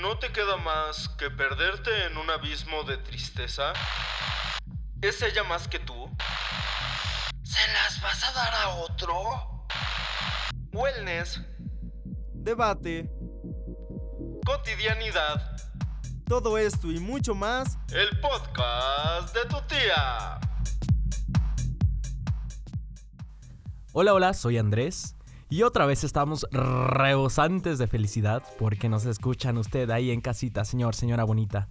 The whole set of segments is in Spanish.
¿No te queda más que perderte en un abismo de tristeza? ¿Es ella más que tú? ¿Se las vas a dar a otro? Wellness, debate, cotidianidad, todo esto y mucho más. el podcast de tu tía. Hola, hola, soy Andrés. Y otra vez estamos rebosantes de felicidad porque nos escuchan usted ahí en casita, señor, señora bonita.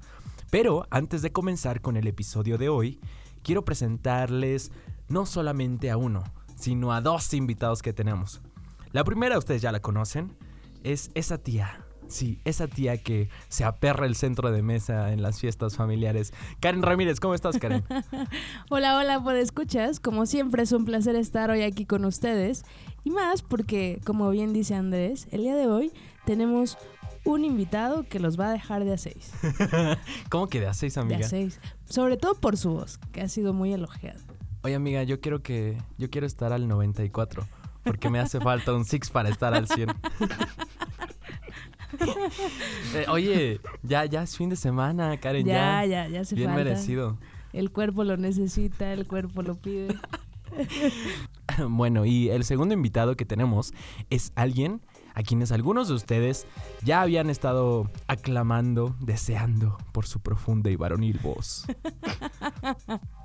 Pero antes de comenzar con el episodio de hoy, quiero presentarles no solamente a uno, sino a dos invitados que tenemos. La primera, ustedes ya la conocen, es esa tía. Sí, esa tía que se aperra el centro de mesa en las fiestas familiares. Karen Ramírez, ¿cómo estás, Karen? Hola, hola, pues escuchas. Como siempre es un placer estar hoy aquí con ustedes. Y más porque, como bien dice Andrés, el día de hoy tenemos un invitado que los va a dejar de a seis. ¿Cómo que de a seis, De amiga? a seis. Sobre todo por su voz, que ha sido muy elogiada. Oye, amiga, yo quiero que. Yo quiero estar al 94. Porque me hace falta un six para estar al 100. Eh, oye, ya, ya es fin de semana, Karen. Ya, Ya, ya, ya se Bien falta. merecido. El cuerpo lo necesita, el cuerpo lo pide. Bueno, y el segundo invitado que tenemos es alguien a quienes algunos de ustedes ya habían estado aclamando, deseando por su profunda y varonil voz.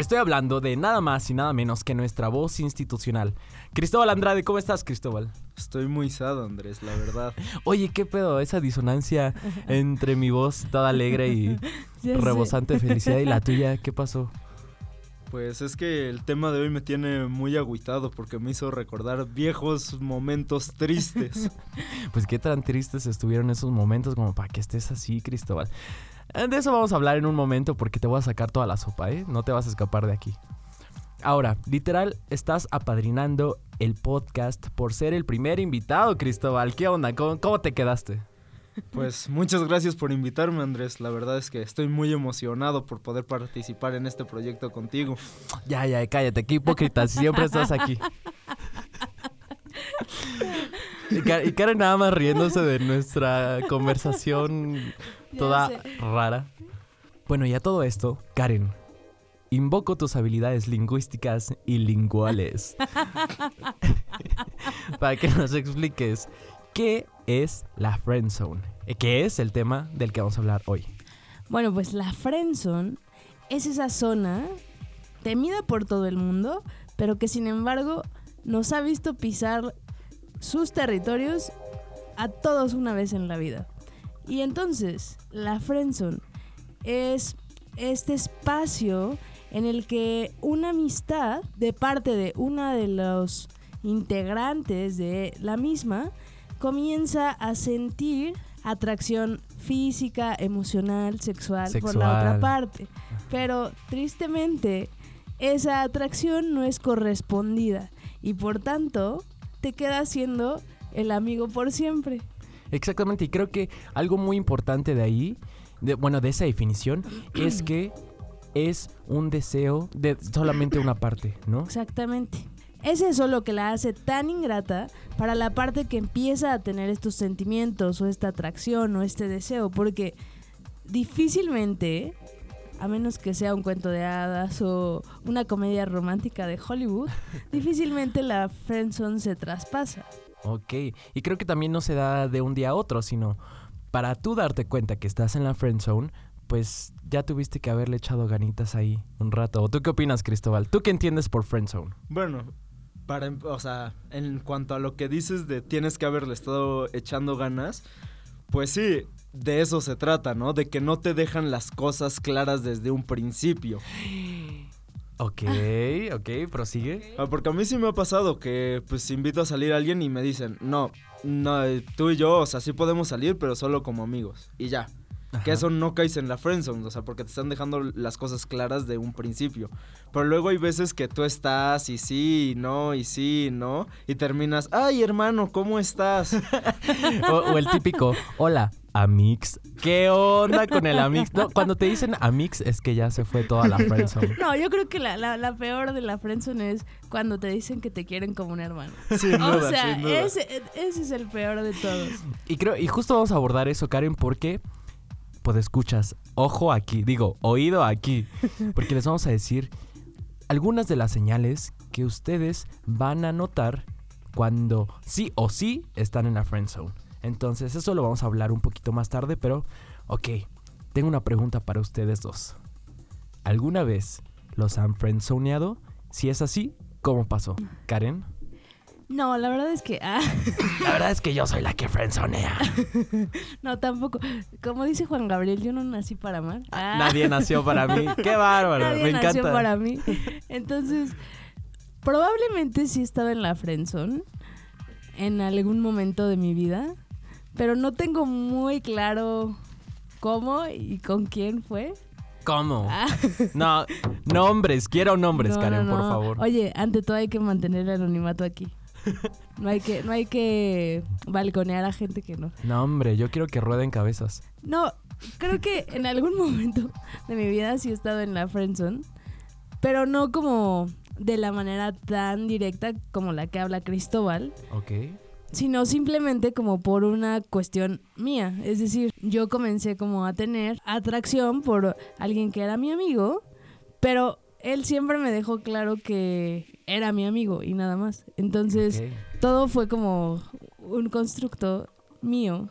Estoy hablando de nada más y nada menos que nuestra voz institucional. Cristóbal Andrade, ¿cómo estás, Cristóbal? Estoy muy sad, Andrés, la verdad. Oye, ¿qué pedo? Esa disonancia entre mi voz toda alegre y rebosante de felicidad y la tuya, ¿qué pasó? Pues es que el tema de hoy me tiene muy agüitado porque me hizo recordar viejos momentos tristes. Pues qué tan tristes estuvieron esos momentos como para que estés así, Cristóbal. Eh, De eso vamos a hablar en un momento porque te voy a sacar toda la sopa, ¿eh? No te vas a escapar de aquí. Ahora, literal, estás apadrinando el podcast por ser el primer invitado, Cristóbal. ¿Qué onda? ¿Cómo, cómo te quedaste? Pues muchas gracias por invitarme, Andrés. La verdad es que estoy muy emocionado por poder participar en este proyecto contigo. Ya, ya, cállate, qué hipócrita, siempre estás aquí. Y Ka- y Karen nada más riéndose de nuestra conversación toda rara. Bueno, y a todo esto, Karen, invoco tus habilidades lingüísticas y linguales para que nos expliques qué es la friend zone, que es el tema del que vamos a hablar hoy. Bueno, pues la friendzone es esa zona temida por todo el mundo, pero que sin embargo nos ha visto pisar sus territorios a todos una vez en la vida. Y entonces, la friendzone es este espacio en el que una amistad de parte de una de los integrantes de la misma comienza a sentir atracción física, emocional, sexual, por la otra Sexual. parte. Pero tristemente, esa atracción no es correspondida y por tanto te quedas siendo el amigo por siempre. Exactamente, y creo que algo muy importante de ahí, de, bueno, de esa definición, es que es un deseo de solamente una parte, ¿no? Exactamente. Es eso lo que la hace tan ingrata para la parte que empieza a tener estos sentimientos o esta atracción o este deseo, porque difícilmente, a menos que sea un cuento de hadas o una comedia romántica de Hollywood, difícilmente la friendzone se traspasa. Ok, y creo que también no se da de un día a otro, sino para tú darte cuenta que estás en la friend zone, pues ya tuviste que haberle echado ganitas ahí un rato. ¿O tú qué opinas, Cristóbal? ¿Tú qué entiendes por friend zone? Bueno, para, em- o sea, en cuanto a lo que dices de tienes que haberle estado echando ganas, pues sí, de eso se trata, ¿no? De que no te dejan las cosas claras desde un principio. Ok, ok, prosigue. Ah, Porque a mí sí me ha pasado que pues invito a salir a alguien y me dicen, no, no, eh, tú y yo, o sea, sí podemos salir, pero solo como amigos. Y ya. Que Ajá. eso no caes en la friendzone, o sea, porque te están dejando las cosas claras de un principio. Pero luego hay veces que tú estás y sí, y no, y sí, y no, y terminas, ay hermano, ¿cómo estás? O, o el típico, hola, Amix. ¿Qué onda con el Amix? No, cuando te dicen Amix es que ya se fue toda la friendzone. No, yo creo que la, la- la peor de la friendzone es cuando te dicen que te quieren como un hermano. Sin duda, o sea, sin duda. ese, ese es el peor de todos. Y creo, y justo vamos a abordar eso, Karen, porque pues escuchas, ojo aquí, digo, oído aquí, porque les vamos a decir algunas de las señales que ustedes van a notar cuando sí o sí están en la friend zone. Entonces, eso lo vamos a hablar un poquito más tarde, pero ok, tengo una pregunta para ustedes dos. ¿Alguna vez los han friendzoneado? Si es así, ¿cómo pasó? Karen. No, la verdad es que. ah, La verdad es que yo soy la que friendzonea. no, tampoco. Como dice Juan Gabriel, yo no nací para amar. Ah, Nadie nació para mí. Qué bárbaro. nadie Me nació encanta. para mí. Entonces, probablemente sí estaba en la friendzone en algún momento de mi vida, pero no tengo muy claro cómo y con quién fue. ¿Cómo? Ah, No, nombres. Quiero nombres, no, Karen, no, por favor. Oye, ante todo hay que mantener el anonimato aquí. No hay que, no hay que balconear a gente que no. No, hombre, yo quiero que rueden cabezas. No, creo que en algún momento de mi vida sí he estado en la friendzone, pero no como de la manera tan directa como la que habla Cristóbal, Ok. Sino simplemente como por una cuestión mía. Es decir, yo comencé como a tener atracción por alguien que era mi amigo, pero él siempre me dejó claro que era mi amigo y nada más. Entonces, todo fue como un constructo mío,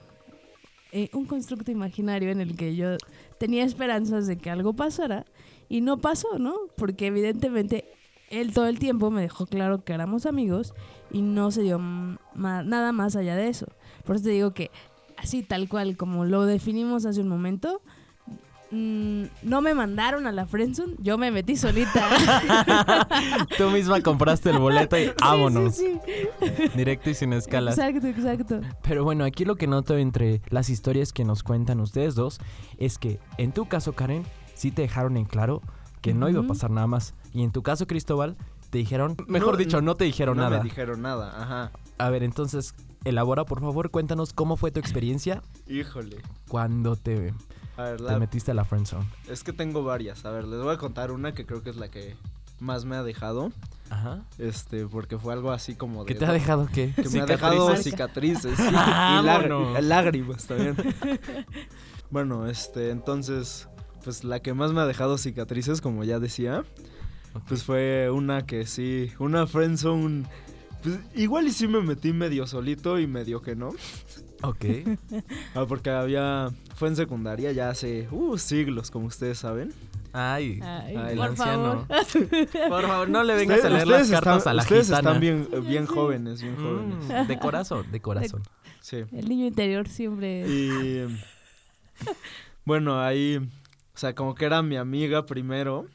eh, un constructo imaginario en el que yo tenía esperanzas de que algo pasara y no pasó, ¿no? Porque evidentemente él todo el tiempo me dejó claro que éramos amigos y no se dio nada más allá de eso. Por eso te digo que así tal cual como lo definimos hace un momento, mm, no me mandaron a la friendzone, yo me metí solita. Tú misma compraste el boleto y vámonos. Sí, sí, sí. Directo y sin escalas. Exacto, exacto. Pero bueno, aquí lo que noto entre las historias que nos cuentan ustedes dos es que en tu caso, Karen, sí te dejaron en claro que no iba a pasar nada más. Y en tu caso, Cristóbal, te dijeron, mejor No, dicho, no- no te dijeron no nada. me dijeron nada, ajá. A ver, entonces, elabora, por favor, cuéntanos cómo fue tu experiencia Híjole. cuando te, A ver, te la- metiste a la friendzone. es que tengo varias. A ver, les voy a contar una que creo que es la que más me ha dejado. Ajá. Este, porque fue algo así como de. ¿Qué te ha dejado qué? Que me ha dejado ¿Cicatrices? sí, y lágrimas también. bueno, este, entonces, pues la que más me ha dejado cicatrices, como ya decía, pues fue una que sí, una friendzone. Pues igual y sí me metí medio solito y medio que no. Ok. Ah, porque había. Fue en secundaria ya hace uh, siglos, como ustedes saben. Ay. Ay, Ay, el por anciano. favor. Por favor, no le vengas a leer las cartas están, a la Ustedes gitana. están bien, eh, bien jóvenes, bien jóvenes. Mm, de corazón, de corazón. Sí. El niño interior siempre. Y bueno, ahí, o sea, como que era mi amiga primero.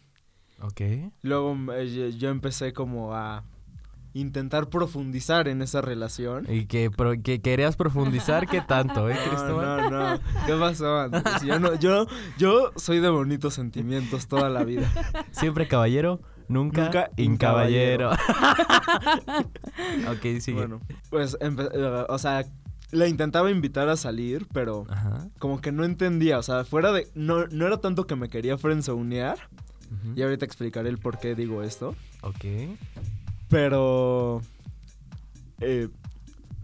Ok. Luego eh, yo- empecé como a intentar profundizar en esa relación. Y que, pro- que querías profundizar, ¿qué tanto, eh, No, Cristóbal? no, no. ¿Qué pasó, Andrés? Yo, no, yo, yo soy de bonitos sentimientos toda la vida. Siempre caballero, nunca, Nunca incaballero. ok, sigue. Bueno, pues, eh, o sea, la intentaba invitar a salir, pero Ajá. como que no entendía. O sea, fuera de... No, no era tanto que me quería friendzonear. ujú, Y ahorita explicaré el por qué digo esto. Ok. Pero. eh,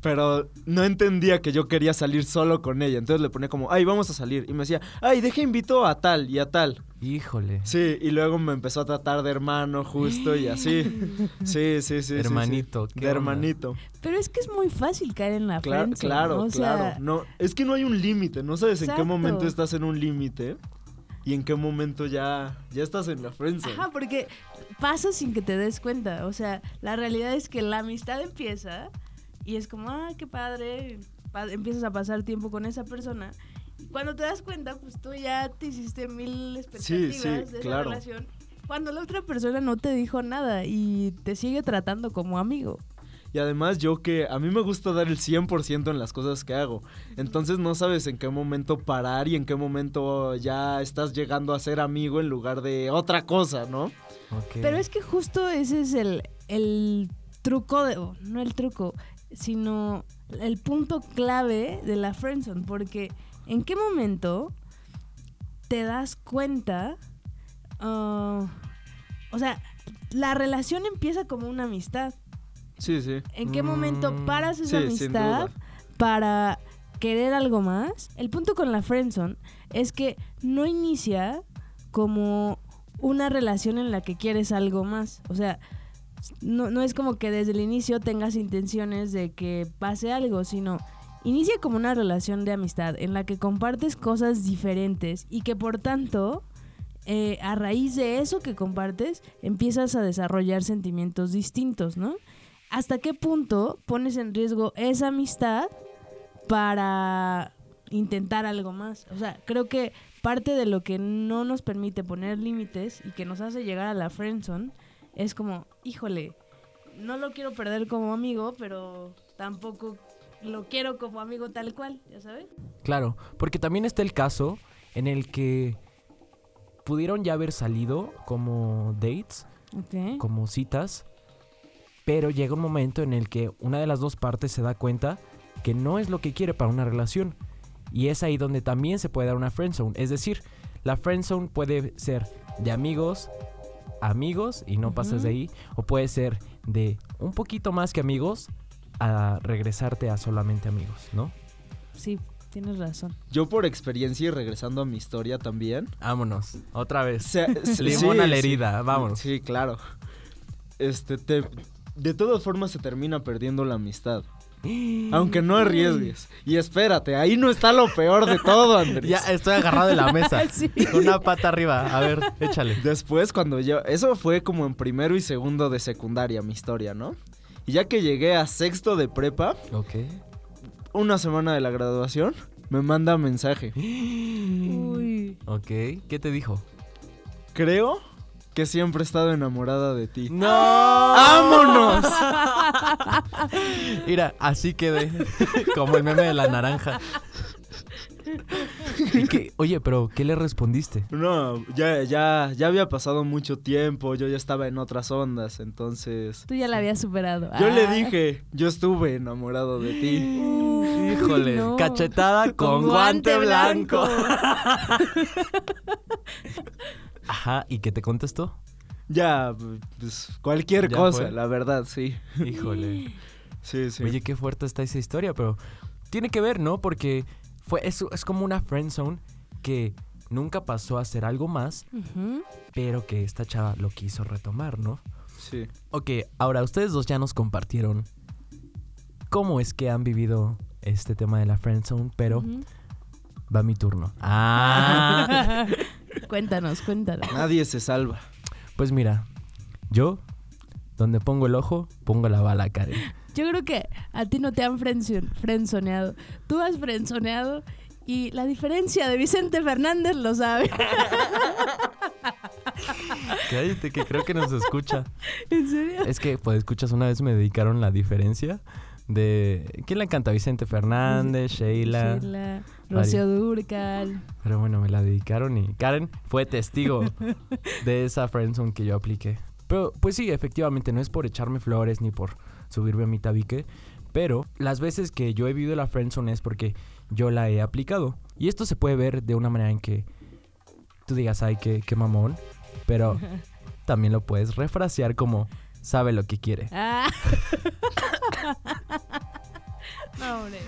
pero no entendía que yo quería salir solo con ella. Entonces le ponía como, ay, vamos a salir. Y me decía, ay, deja invito a tal y a tal. Híjole. Sí, y luego me empezó a tratar de hermano justo y así. Sí, sí, sí. sí, sí. Hermanito, ¿qué De hermanito. Pero es que es muy fácil caer en la Claro, friendzone, claro, ¿no? O sea, claro. No, es que no hay un límite. No sabes en qué momento estás en un límite y en qué momento ya, ya estás en la friendzone. Ajá, porque pasa sin que te des cuenta. O sea, la realidad es que la amistad empieza y es como, ah, qué padre. pa- empiezas a pasar tiempo con esa persona. Cuando te das cuenta, pues tú ya te hiciste mil expectativas sí, de esa claro. relación. Cuando la otra persona no te dijo nada y te sigue tratando como amigo. Y además yo que a mí me gusta dar el 100% en las cosas que hago. Entonces no sabes en qué momento parar y en qué momento ya estás llegando a ser amigo en lugar de otra cosa, ¿no? Ok. Pero es que justo ese es el, el truco, de, o no el truco, sino el punto clave de la friendzone, porque ¿en qué momento te das cuenta? ah, o sea, la relación empieza como una amistad. Sí, sí. ¿En qué momento Mm, paras esa sí, amistad para querer algo más? El punto con la friendzone es que no inicia como una relación en la que quieres algo más. O sea, no, no es como que desde el inicio tengas intenciones de que pase algo, sino inicia como una relación de amistad en la que compartes cosas diferentes y que por tanto, eh, a raíz de eso que compartes, empiezas a desarrollar sentimientos distintos, ¿no? ¿Hasta qué punto pones en riesgo esa amistad para intentar algo más? O sea, creo que parte de lo que no nos permite poner límites y que nos hace llegar a la friendzone es como, híjole, no lo quiero perder como amigo, pero tampoco lo quiero como amigo tal cual, ¿ya sabes? Claro, porque también está el caso en el que pudieron ya haber salido como dates, como citas, pero llega un momento en el que una de las dos partes se da cuenta que no es lo que quiere para una relación. Y es ahí donde también se puede dar una friendzone. Es decir, la friendzone puede ser de amigos, amigos y no pasas Ujú. de ahí, o puede ser de un poquito más que amigos a regresarte a solamente amigos, ¿no? Sí, tienes razón. Yo por experiencia y regresando a mi historia también. Vámonos, otra vez. se- se- Limón sí, a la sí. herida, vámonos. Sí, claro. Este, te, de todas formas se termina perdiendo la amistad. Aunque no arriesgues. Y espérate, ahí no está lo peor de todo, Andrés. Ya estoy agarrado de la mesa. Sí. Con una pata arriba. A ver, échale. Después, cuando yo. Eso fue como en primero y segundo de secundaria, mi historia, ¿no? Y ya que llegué a sexto de prepa, Ok. una semana de la graduación, me manda mensaje. Uy. Ok. ¿Qué te dijo? Creo que siempre he estado enamorada de ti. ¡No! ¡Vámonos! Mira, así quedé. Como el meme de la naranja. Y que- oye, pero ¿qué le respondiste? No, ya, ya, ya había pasado mucho tiempo, yo ya estaba en otras ondas, entonces. Tú ya la habías superado. Yo le Ah. dije, yo estuve enamorado de ti. Uy, Híjole, no. cachetada con, guante, blanco. Ajá, ¿y qué te contestó? Ya, pues cualquier ¿Ya cosa, fue? la verdad, sí. Híjole. Sí, sí. Oye, qué fuerte está esa historia, pero tiene que ver, ¿no? Porque fue, es, es como una friend zone que nunca pasó a ser algo más, pero que esta chava lo quiso retomar, ¿no? sí. Ok, ahora ustedes dos ya nos compartieron cómo es que han vivido este tema de la friend zone, pero va mi turno. Ah, cuéntanos, cuéntanos. Nadie se salva. pues mira, yo donde pongo el ojo, pongo la bala, Karen. Yo creo que a ti no te han frenzon- frenzoneado. Tú has frenzoneado y la diferencia de Vicente Fernández lo sabe. Cállate, que creo que nos escucha. ¿En serio? Es que, pues, escuchas, una vez me dedicaron la diferencia de... ¿Quién la canta? Vicente Fernández, Sheila. Sheila, Rocío Durcal. Pero bueno, me la dedicaron y Karen fue testigo de esa friendzone que yo apliqué. Pero, pues sí, efectivamente, no es por echarme flores ni por subirme a mi tabique. Pero las veces que yo he vivido la friendzone es porque yo la he aplicado. Y esto se puede ver de una manera en que tú digas, ay, qué, qué mamón. Pero también lo puedes refrasear como, sabe lo que quiere. Ah. no, hombre.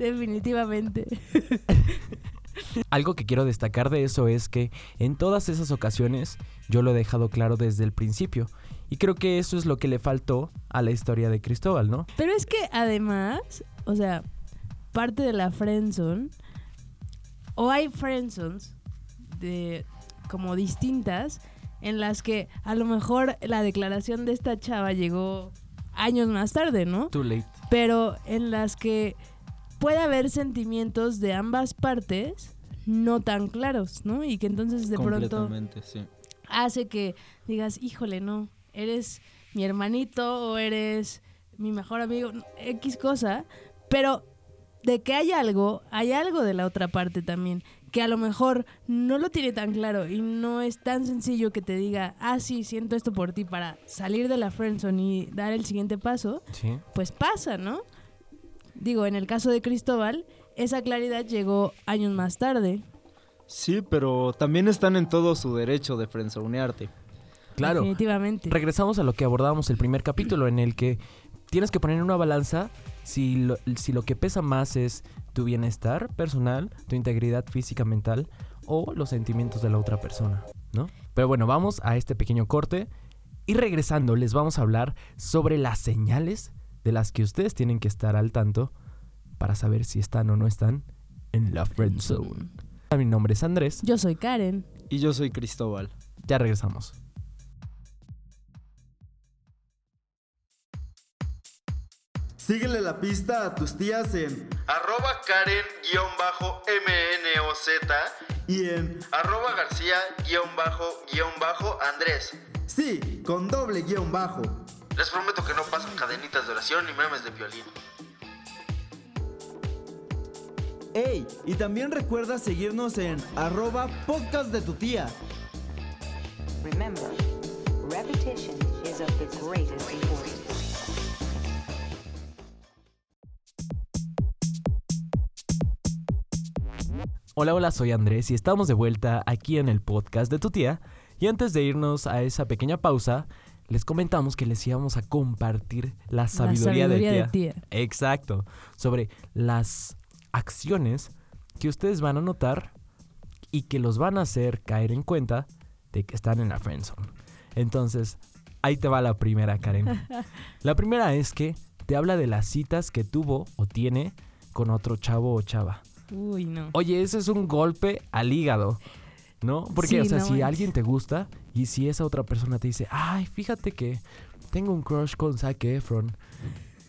Definitivamente. Algo que quiero destacar de eso es que en todas esas ocasiones yo lo he dejado claro desde el principio. Y creo que eso es lo que le faltó a la historia de Cristóbal, ¿no? Pero es que además, o sea, parte de la friendzone, o hay friendzones de como distintas, en las que a lo mejor la declaración de esta chava llegó años más tarde, ¿no? Too late. Pero en las que puede haber sentimientos de ambas partes no tan claros, ¿no? Y que entonces de pronto sí. hace que digas, híjole, no, eres mi hermanito o eres mi mejor amigo, X cosa, pero de que hay algo, hay algo de la otra parte también, que a lo mejor no lo tiene tan claro y no es tan sencillo que te diga, ah, sí, siento esto por ti para salir de la friendzone y dar el siguiente paso, Sí. pues pasa, ¿no? Digo, en el caso de Cristóbal, esa claridad llegó años más tarde. Sí, pero también están en todo su derecho de frenzonearte. Claro. Definitivamente. Regresamos a lo que abordábamos el primer capítulo, en el que tienes que poner en una balanza si lo, si lo que pesa más es tu bienestar personal, tu integridad física mental o los sentimientos de la otra persona, ¿no? Pero bueno, vamos a este pequeño corte y regresando les vamos a hablar sobre las señales de las que ustedes tienen que estar al tanto para saber si están o no están en la friend zone. Mi nombre es Andrés, Yo soy Karen. Y yo soy Cristóbal. ya regresamos. Síguele la pista a tus tías en Arroba Karen-MNOZ y en arroba García-Andrés. sí, con doble guion bajo. Les prometo que no pasan cadenitas de oración ni memes de violín. Ey, y también recuerda seguirnos en arroba podcast de tu tía. Remember, repetition is of the greatest importance. Hola, hola, soy Andrés y estamos de vuelta aquí en el podcast de tu tía. Y antes de irnos a esa pequeña pausa, les comentamos que les íbamos a compartir la sabiduría, la sabiduría de, de tía. tía. Exacto, sobre las acciones que ustedes van a notar y que los van a hacer caer en cuenta de que están en la friendzone. Entonces, ahí te va la primera, Karen. La primera es que te habla de las citas que tuvo o tiene con otro chavo o chava. Uy, no. Oye, ese es un golpe al hígado, ¿no? Porque, Sí, o sea, no si manches. alguien te gusta y si esa otra persona te dice, ay, fíjate que tengo un crush con Zac Efron.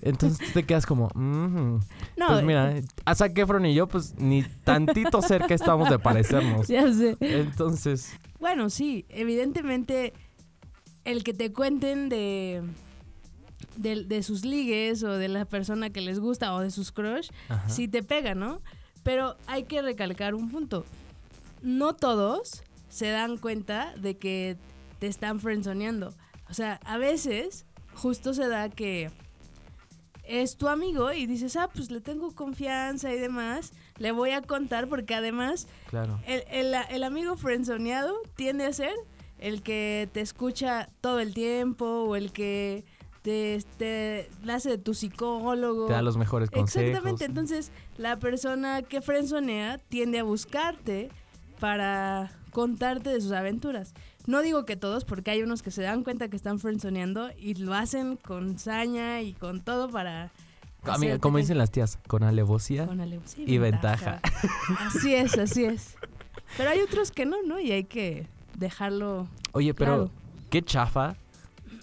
Entonces te quedas como, "Mhm". No, pues mira, a Zac Efron y yo, pues ni tantito cerca estamos de parecernos. ya sé. Entonces, Bueno, sí, evidentemente el que te cuenten de, de, de sus ligues o de la persona que les gusta o de sus crush, ajá, sí te pega, ¿no? Pero hay que recalcar un punto. No todos se dan cuenta de que te están frenzoneando. O sea, a veces justo se da que es tu amigo y dices, ah, pues le tengo confianza y demás, le voy a contar porque además claro. el, el- el amigo frenzoneado tiende a ser el que te escucha todo el tiempo o el que te, te la hace de tu psicólogo. Te da los mejores consejos. Exactamente, entonces la persona que frenzonea tiende a buscarte para contarte de sus aventuras. No digo que todos, porque hay unos que se dan cuenta que están frenzoneando y lo hacen con saña y con todo para... Amiga, como dicen las tías, con alevosía. con alevosía y ventaja. Así es, así es. Pero hay otros que no, ¿no? Y hay que dejarlo. Oye, pero qué chafa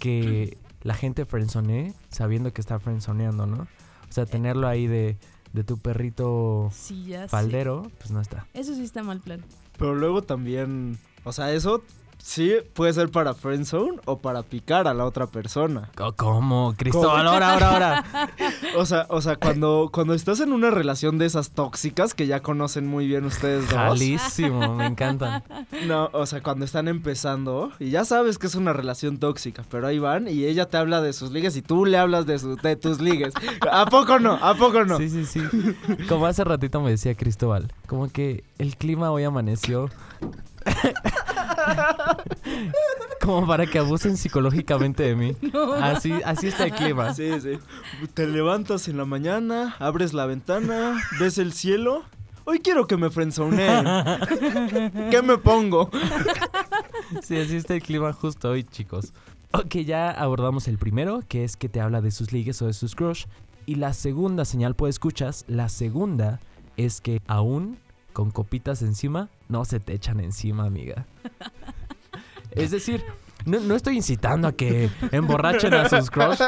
que la gente frenzonee sabiendo que está frenzoneando, ¿no? O sea, tenerlo ahí de, de tu perrito Sí, ya sé. faldero, pues no está. Eso sí está mal plan. Pero luego también, o sea, eso sí puede ser para friendzone o para picar a la otra persona. ¿Cómo? Cristóbal, ahora, ahora, ahora. O sea, o sea, cuando, cuando estás en una relación de esas tóxicas que ya conocen muy bien ustedes dos. Jalísimo, me encantan. No, o sea, cuando están empezando y ya sabes que es una relación tóxica, pero ahí van y ella te habla de sus ligues y tú le hablas de, su- de tus ligues. ¿A poco no? ¿A poco no? Sí, sí, sí. Como hace ratito me decía Cristóbal, como que el clima hoy amaneció. como para que abusen psicológicamente de mí. Así, así está el clima. Sí, sí. Te levantas en la mañana, abres la ventana, ves el cielo. Hoy quiero que me frenzoneen. ¿Qué me pongo? Sí, así está el clima justo hoy, chicos. Ok, ya abordamos el primero, que es que te habla de sus ligues o de sus crush. Y la segunda señal, pues escuchas, la segunda es que aún con copitas encima, no se te echan encima, amiga. Es decir, no, no estoy incitando a que emborrachen a sus crush.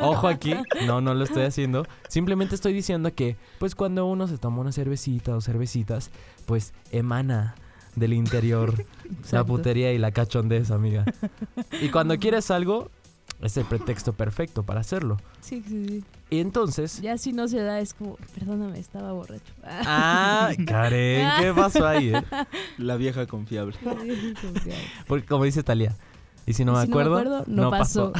Ojo aquí, no, no lo estoy haciendo. Simplemente estoy diciendo que, pues cuando uno se toma una cervecita o cervecitas, pues emana del interior la putería y la cachondez, amiga. Y cuando quieres algo, es el pretexto perfecto para hacerlo. Sí, sí, sí. Y entonces... Ya si no se da, es como, perdóname, estaba borracho. Ah, Karen, ¿qué pasó ahí? eh? La vieja confiable. Porque como dice Talía, y si no, me, Si acuerdo, no pasó.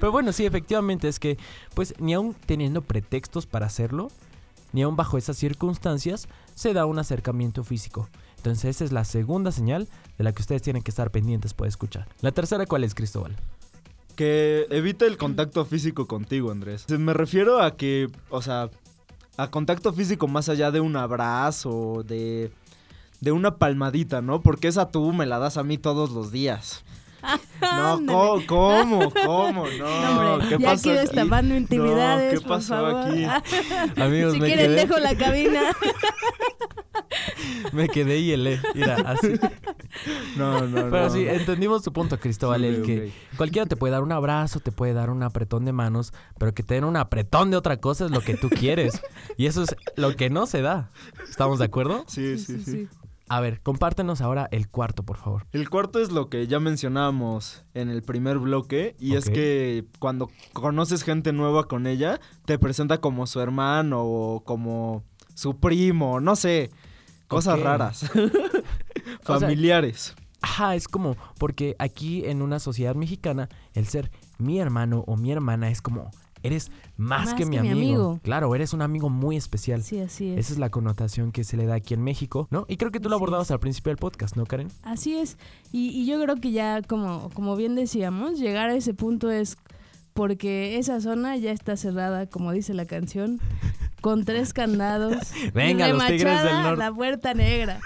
Pero bueno, sí, efectivamente es que, pues, ni aún teniendo pretextos para hacerlo, ni aun bajo esas circunstancias se da un acercamiento físico. Entonces esa es la segunda señal de la que ustedes tienen que estar pendientes para escuchar. La tercera, ¿cuál es, Cristóbal? Que evite el contacto físico contigo, Andrés. Me refiero a que, o sea, a contacto físico más allá de un abrazo, de, de una palmadita, ¿no? Porque esa tú me la das a mí todos los días. No. ¿cómo? ¿Cómo? ¿Cómo? No, No, hombre, ¿qué ya pasó aquí destapando intimidades, No, ¿qué por pasó favor. aquí? Amigos, si me quieren quedé, dejo la cabina. me quedé y helé. Mira, así. No, no, Pero no. sí, entendimos tu punto, Cristóbal, Sí, el que cualquiera te puede dar un abrazo, te puede dar un apretón de manos, pero que te den un apretón de otra cosa es lo que tú quieres. y eso es lo que no se da. ¿Estamos de acuerdo? Sí, sí, sí. A ver, compártenos ahora el cuarto, por favor. El cuarto es lo que ya mencionábamos en el primer bloque y es que cuando conoces gente nueva con ella, te presenta como su hermano o como su primo, no sé, cosas raras, O sea, familiares. Ajá, es como, porque aquí en una sociedad mexicana, el ser mi hermano o mi hermana es como, eres más, Más que, mi, que mi amigo. amigo. Claro, eres un amigo muy especial. Sí, así es. Esa es la connotación que se le da aquí en México, ¿no? Y creo que tú lo abordabas es. al principio del podcast, ¿no, Karen? Así es. Y, y yo creo que ya, como, como bien decíamos, llegar a ese punto es porque esa zona ya está cerrada, como dice la canción, con tres candados. Venga, los Tigres del Norte. La puerta negra.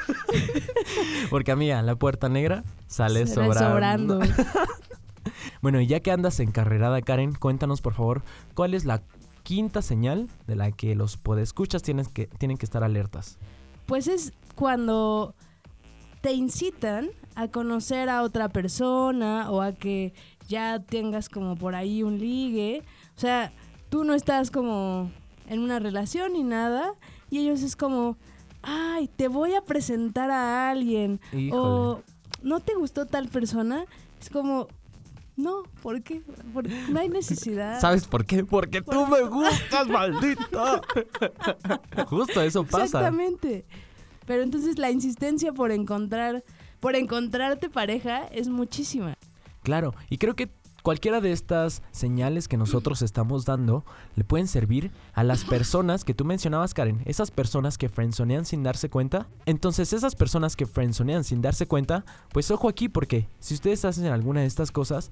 Porque amiga, la puerta negra sale Sale sobrando. Bueno, y ya que andas encarrerada, Karen, cuéntanos por favor, ¿cuál es la quinta señal de la que los podescuchas tienen que, tienen que estar alertas? Pues es cuando te incitan a conocer a otra persona o a que ya tengas como por ahí un ligue. O sea, tú no estás como en una relación ni nada y ellos es como, ay, te voy a presentar a alguien. Híjole. O no te gustó tal persona. Es como, no, ¿por qué? Porque no hay necesidad. ¿Sabes por qué? Porque tú me gustas, maldita. Justo eso pasa. Exactamente. Pero entonces la insistencia por encontrar, por encontrarte pareja es muchísima. Claro, y creo que cualquiera de estas señales que nosotros estamos dando le pueden servir a las personas que tú mencionabas, Karen, esas personas que frenzonean sin darse cuenta. Entonces, esas personas que frenzonean sin darse cuenta, pues ojo aquí porque si ustedes hacen alguna de estas cosas,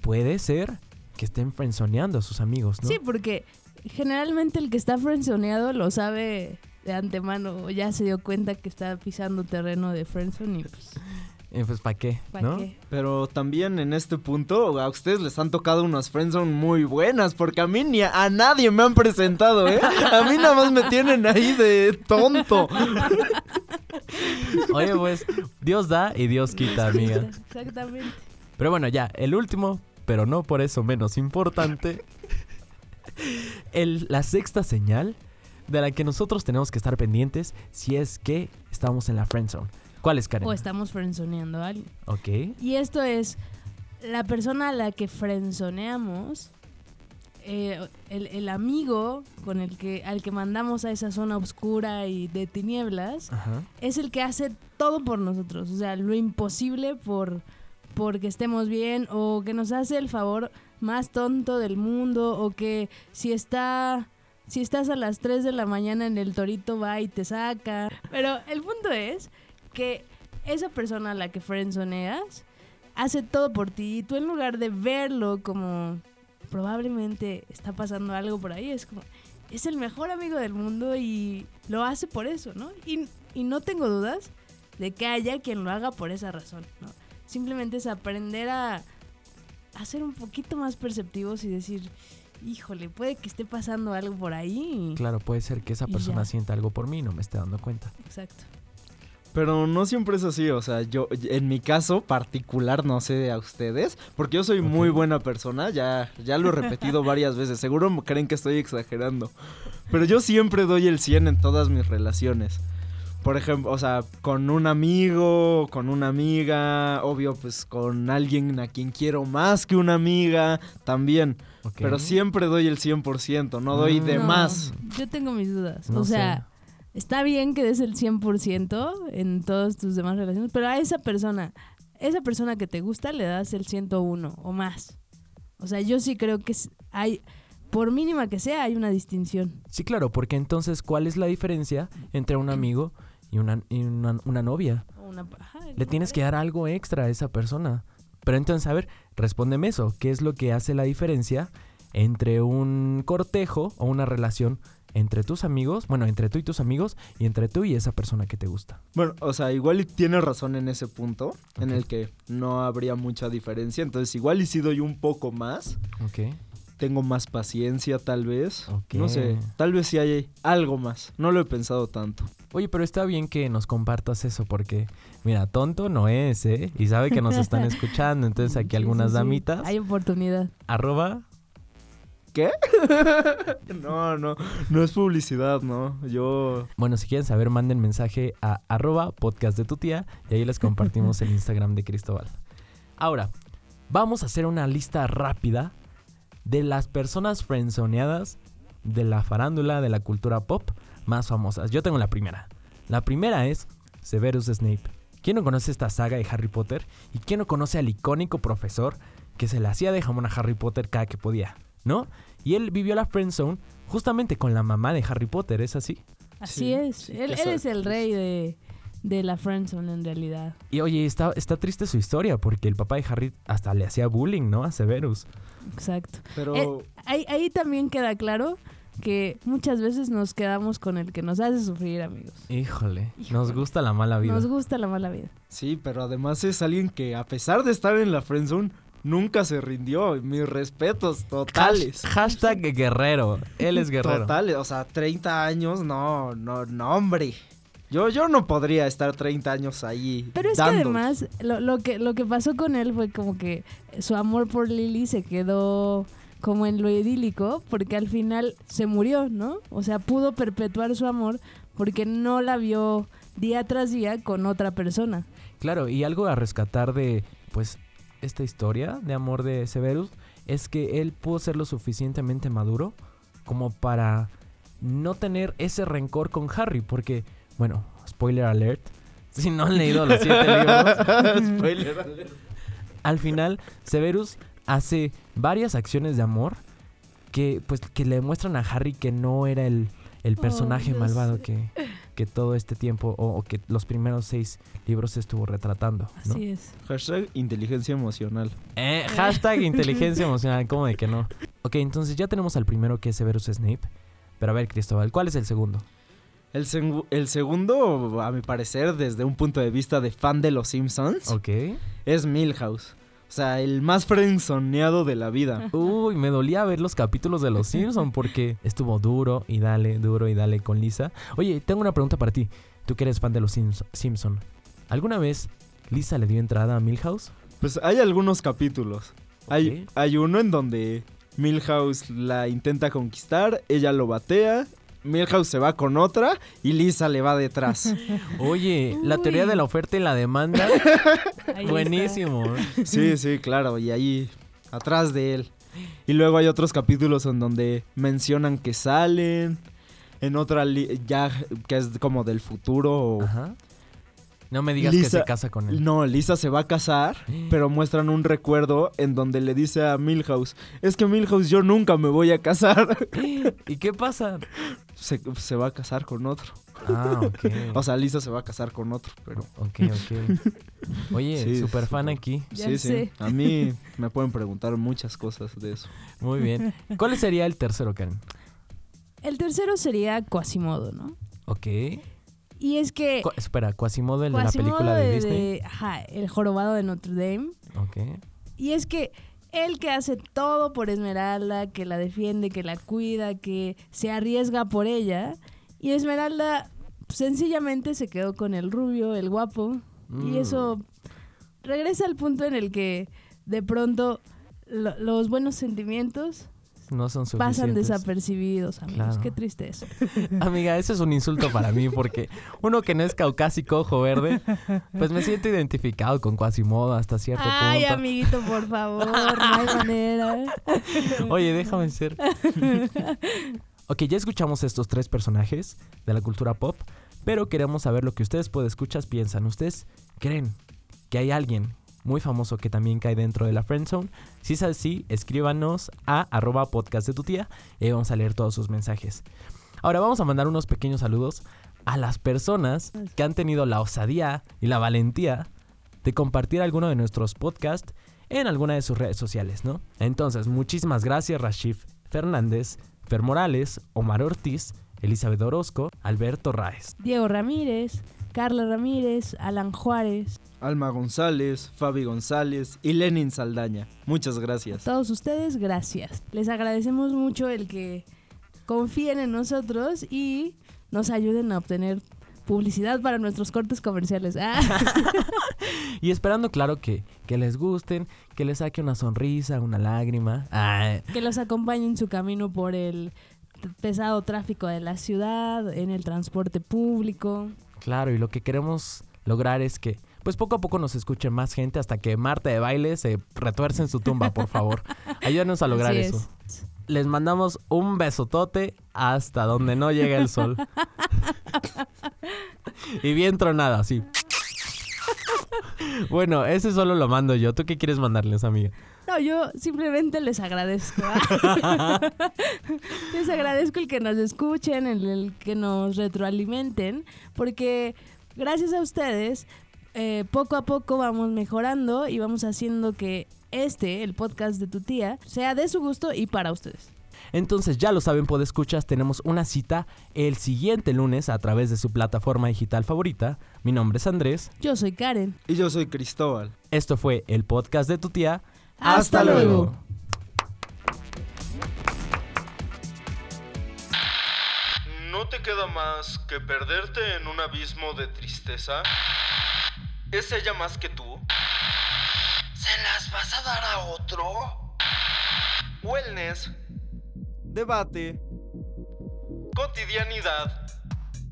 puede ser que estén frenzoneando a sus amigos, ¿no? Sí, porque generalmente el que está frenzoneado lo sabe de antemano, ya se dio cuenta que está pisando terreno de friendzone y pues, Eh, pues ¿para qué? ¿para ¿no? qué? Pero también en este punto a ustedes les han tocado unas friendzone muy buenas porque a mí ni a, a nadie me han presentado, ¿eh? A mí nada más me tienen ahí de tonto. Oye, pues Dios da y Dios quita, amiga. Exactamente. Pero bueno, ya, el último, pero no por eso menos importante. el- la sexta señal de la que nosotros tenemos que estar pendientes si es que estamos en la friendzone. ¿Cuál es, Karen? O estamos frenzoneando a alguien. Ok. Y esto es la persona a la que frenzoneamos, eh, el, el amigo con el que al que mandamos a esa zona oscura y de tinieblas, Ajá. es el que hace todo por nosotros, o sea, lo imposible por porque estemos bien o que nos hace el favor más tonto del mundo o que si está si estás a las 3 de la mañana en el torito va y te saca. Pero el punto es que esa persona a la que frenzoneas hace todo por ti y tú en lugar de verlo como probablemente está pasando algo por ahí, es como es el mejor amigo del mundo y lo hace por eso, ¿no? Y, y no tengo dudas de que haya quien lo haga por esa razón, ¿no? Simplemente es aprender a, a ser un poquito más perceptivos y decir, híjole, puede que esté pasando algo por ahí. Claro, puede ser que esa persona sienta algo por mí y no me esté dando cuenta. Exacto. Pero no siempre es así, o sea, yo en mi caso particular no sé a ustedes, porque yo soy muy buena persona, ya ya lo he repetido varias veces, seguro creen que estoy exagerando, pero yo siempre doy el 100 en todas mis relaciones. Por ejemplo, o sea, con un amigo, con una amiga, obvio pues con alguien a quien quiero más que una amiga, también, pero siempre doy el 100%, no doy de. No, más. Yo tengo mis dudas. No o sea, sé. Está bien que des el 100% en todas tus demás relaciones, pero a esa persona, esa persona que te gusta le das el 101 o más. O sea, yo sí creo que hay por mínima que sea, hay una distinción. Sí, claro, porque entonces, ¿cuál es la diferencia entre un amigo y una, y una, una novia? O una- ajá, Le tienes que dar algo extra a esa persona. Pero entonces, a ver, respóndeme eso. ¿Qué es lo que hace la diferencia entre un cortejo o una relación entre tus amigos? Bueno, entre tú y tus amigos y entre tú y esa persona que te gusta. Bueno, o sea, igual y tienes razón en ese punto, en el que no habría mucha diferencia. Entonces, igual y si doy un poco más, Ok. tengo más paciencia tal vez. Ok. No sé, tal vez sí hay algo más. No lo he pensado tanto. Oye, pero está bien que nos compartas eso porque, mira, tonto no es, ¿eh? Y sabe que nos están escuchando. Entonces aquí Sí, algunas sí, sí. damitas. Hay oportunidad. Arroba. No, no, no es publicidad, ¿no? Yo... Bueno, si quieren saber, manden mensaje a arroba podcast de tu tía y ahí les compartimos el Instagram de Cristóbal. Ahora, vamos a hacer una lista rápida de las personas friendzoneadas de la farándula, de la cultura pop más famosas. Yo tengo la primera. La primera es Severus Snape. ¿Quién no conoce esta saga de Harry Potter? ¿Y quién no conoce al icónico profesor que se le hacía de jamón a Harry Potter cada que podía? ¿No? Y él vivió la friendzone justamente con la mamá de Harry Potter, ¿es así? Así Sí, es. sí, él, es el rey de, de la friendzone en realidad. Y oye, está, está triste su historia porque el papá de Harry hasta le hacía bullying, ¿no? A Severus. Exacto. Pero... Eh, ahí, ahí también queda claro que muchas veces nos quedamos con el que nos hace sufrir, amigos. Híjole, nos Híjole. gusta la mala vida. Nos gusta la mala vida. Sí, pero además es alguien que a pesar de estar en la friendzone, nunca se rindió. Mis respetos totales. Hash- hashtag guerrero. Él es guerrero. Totales, o sea, 30 años, no, no, no, hombre. Yo, yo no podría estar 30 años ahí. Pero es dándole. que además lo, lo que lo que pasó con él fue como que su amor por Lily se quedó como en lo idílico porque al final se murió, ¿no? O sea, pudo perpetuar su amor porque no la vio día tras día con otra persona. Claro, y algo a rescatar de, pues, esta historia de amor de Severus es que él pudo ser lo suficientemente maduro como para no tener ese rencor con Harry, porque, bueno, spoiler alert, si no han leído los siete libros, Spoiler alert. al final Severus hace varias acciones de amor que pues que le demuestran a Harry que no era el, el Oh, personaje malvado sé. que, que todo este tiempo o, o que los primeros seis libros estuvo retratando. ¿no? Así es. Hashtag inteligencia emocional. Eh, hashtag inteligencia emocional, ¿cómo de que no? Ok, entonces ya tenemos al primero que es Severus Snape. Pero a ver, Cristóbal, ¿cuál es el segundo? El, segu- el segundo, a mi parecer, desde un punto de vista de fan de los Simpsons, Ok. es Milhouse. O sea, el más frenzoneado de la vida. Uy, me dolía ver los capítulos de Los Simpson porque estuvo duro y dale, duro y dale con Lisa. Oye, tengo una pregunta para ti. Tú que eres fan de Los Simpson. ¿Alguna vez Lisa le dio entrada a Milhouse? Pues hay algunos capítulos. Hay, hay uno en donde Milhouse la intenta conquistar, ella lo batea, Milhouse se va con otra y Lisa le va detrás. Oye, la teoría de la oferta y la demanda. Buenísimo. Sí, sí, claro, y ahí atrás de él. Y luego hay otros capítulos en donde mencionan que salen, en otra ya que es como del futuro. o- Ajá. No me digas que se casa con él. No, Lisa se va a casar, pero muestran un recuerdo en donde le dice a Milhouse, es que Milhouse yo nunca me voy a casar. ¿Y qué pasa? Se, se va a casar con otro. Ah, ok. O sea, Lisa se va a casar con otro, pero... Ok, ok. Oye, Sí, super fan aquí. Ya sí, sé. sí. A mí me pueden preguntar muchas cosas de eso. Muy bien. ¿Cuál sería el tercero, Karen? El tercero sería Quasimodo, ¿no? Ok. Y es que Cu- espera, Quasimodo, el de la película de, Disney. ajá, el jorobado de Notre Dame. Ok. Y es que él que hace todo por Esmeralda, que la defiende, que la cuida, que se arriesga por ella. Y Esmeralda sencillamente se quedó con el rubio, el guapo. Mm. Y eso regresa al punto en el que de pronto lo- los buenos sentimientos No son pasan suficientes. desapercibidos, amigos. Claro. Qué tristeza. Amiga, eso es un insulto para mí porque uno que no es caucásico, ojo verde, pues me siento identificado con Quasimodo hasta cierto Ay, punto. amiguito, por favor, no hay manera. Oye, déjame ser. ok, ya escuchamos estos tres personajes de la cultura pop, pero queremos saber lo que ustedes, escuchas, piensan. ¿Ustedes creen que hay alguien muy famoso que también cae dentro de la Friendzone. Si es así, escríbanos a arroba podcast de tu tía y ahí vamos a leer todos sus mensajes. Ahora vamos a mandar unos pequeños saludos a las personas que han tenido la osadía y la valentía de compartir alguno de nuestros podcasts en alguna de sus redes sociales, ¿no? Entonces, muchísimas gracias Rashif Fernández, Fer Morales, Omar Ortiz, Elizabeth Orozco, Alberto Raez. Diego Ramírez, Carla Ramírez, Alan Juárez, Alma González, Fabi González y Lenin Saldaña. Muchas a gracias. todos ustedes, gracias. Les agradecemos mucho el que confíen en nosotros y nos ayuden a obtener publicidad para nuestros cortes comerciales. Ah. Y esperando, claro, que, que les gusten, que les saque una sonrisa, una lágrima. Ah, que los acompañe en su camino por el pesado tráfico de la ciudad, en el transporte público. Claro, y lo que queremos lograr es que, pues poco a poco nos escuche más gente hasta que Marta de baile se retuerce en su tumba, por favor. Ayúdanos a lograr Así eso. es. Les mandamos un besotote hasta donde no llega el sol. y bien tronada, así. bueno, ese solo lo mando yo. ¿Tú qué quieres mandarles, amiga? No, yo simplemente les agradezco. les agradezco el que nos escuchen, el, el que nos retroalimenten, porque gracias a ustedes, eh, poco a poco vamos mejorando y vamos haciendo que este, el podcast de tu tía, sea de su gusto y para ustedes. Entonces, ya lo saben, escuchas, tenemos una cita el siguiente lunes a través de su plataforma digital favorita. Mi nombre es Andrés. Yo soy Karen. Y yo soy Cristóbal. Esto fue el podcast de tu tía. Hasta luego. ¿No te queda más que perderte en un abismo de tristeza? ¿Es ella más que tú? ¿Se las vas a dar a otro? Wellness, Debate. cotidianidad,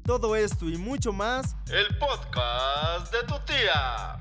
Todo esto y mucho más el podcast de tu tía.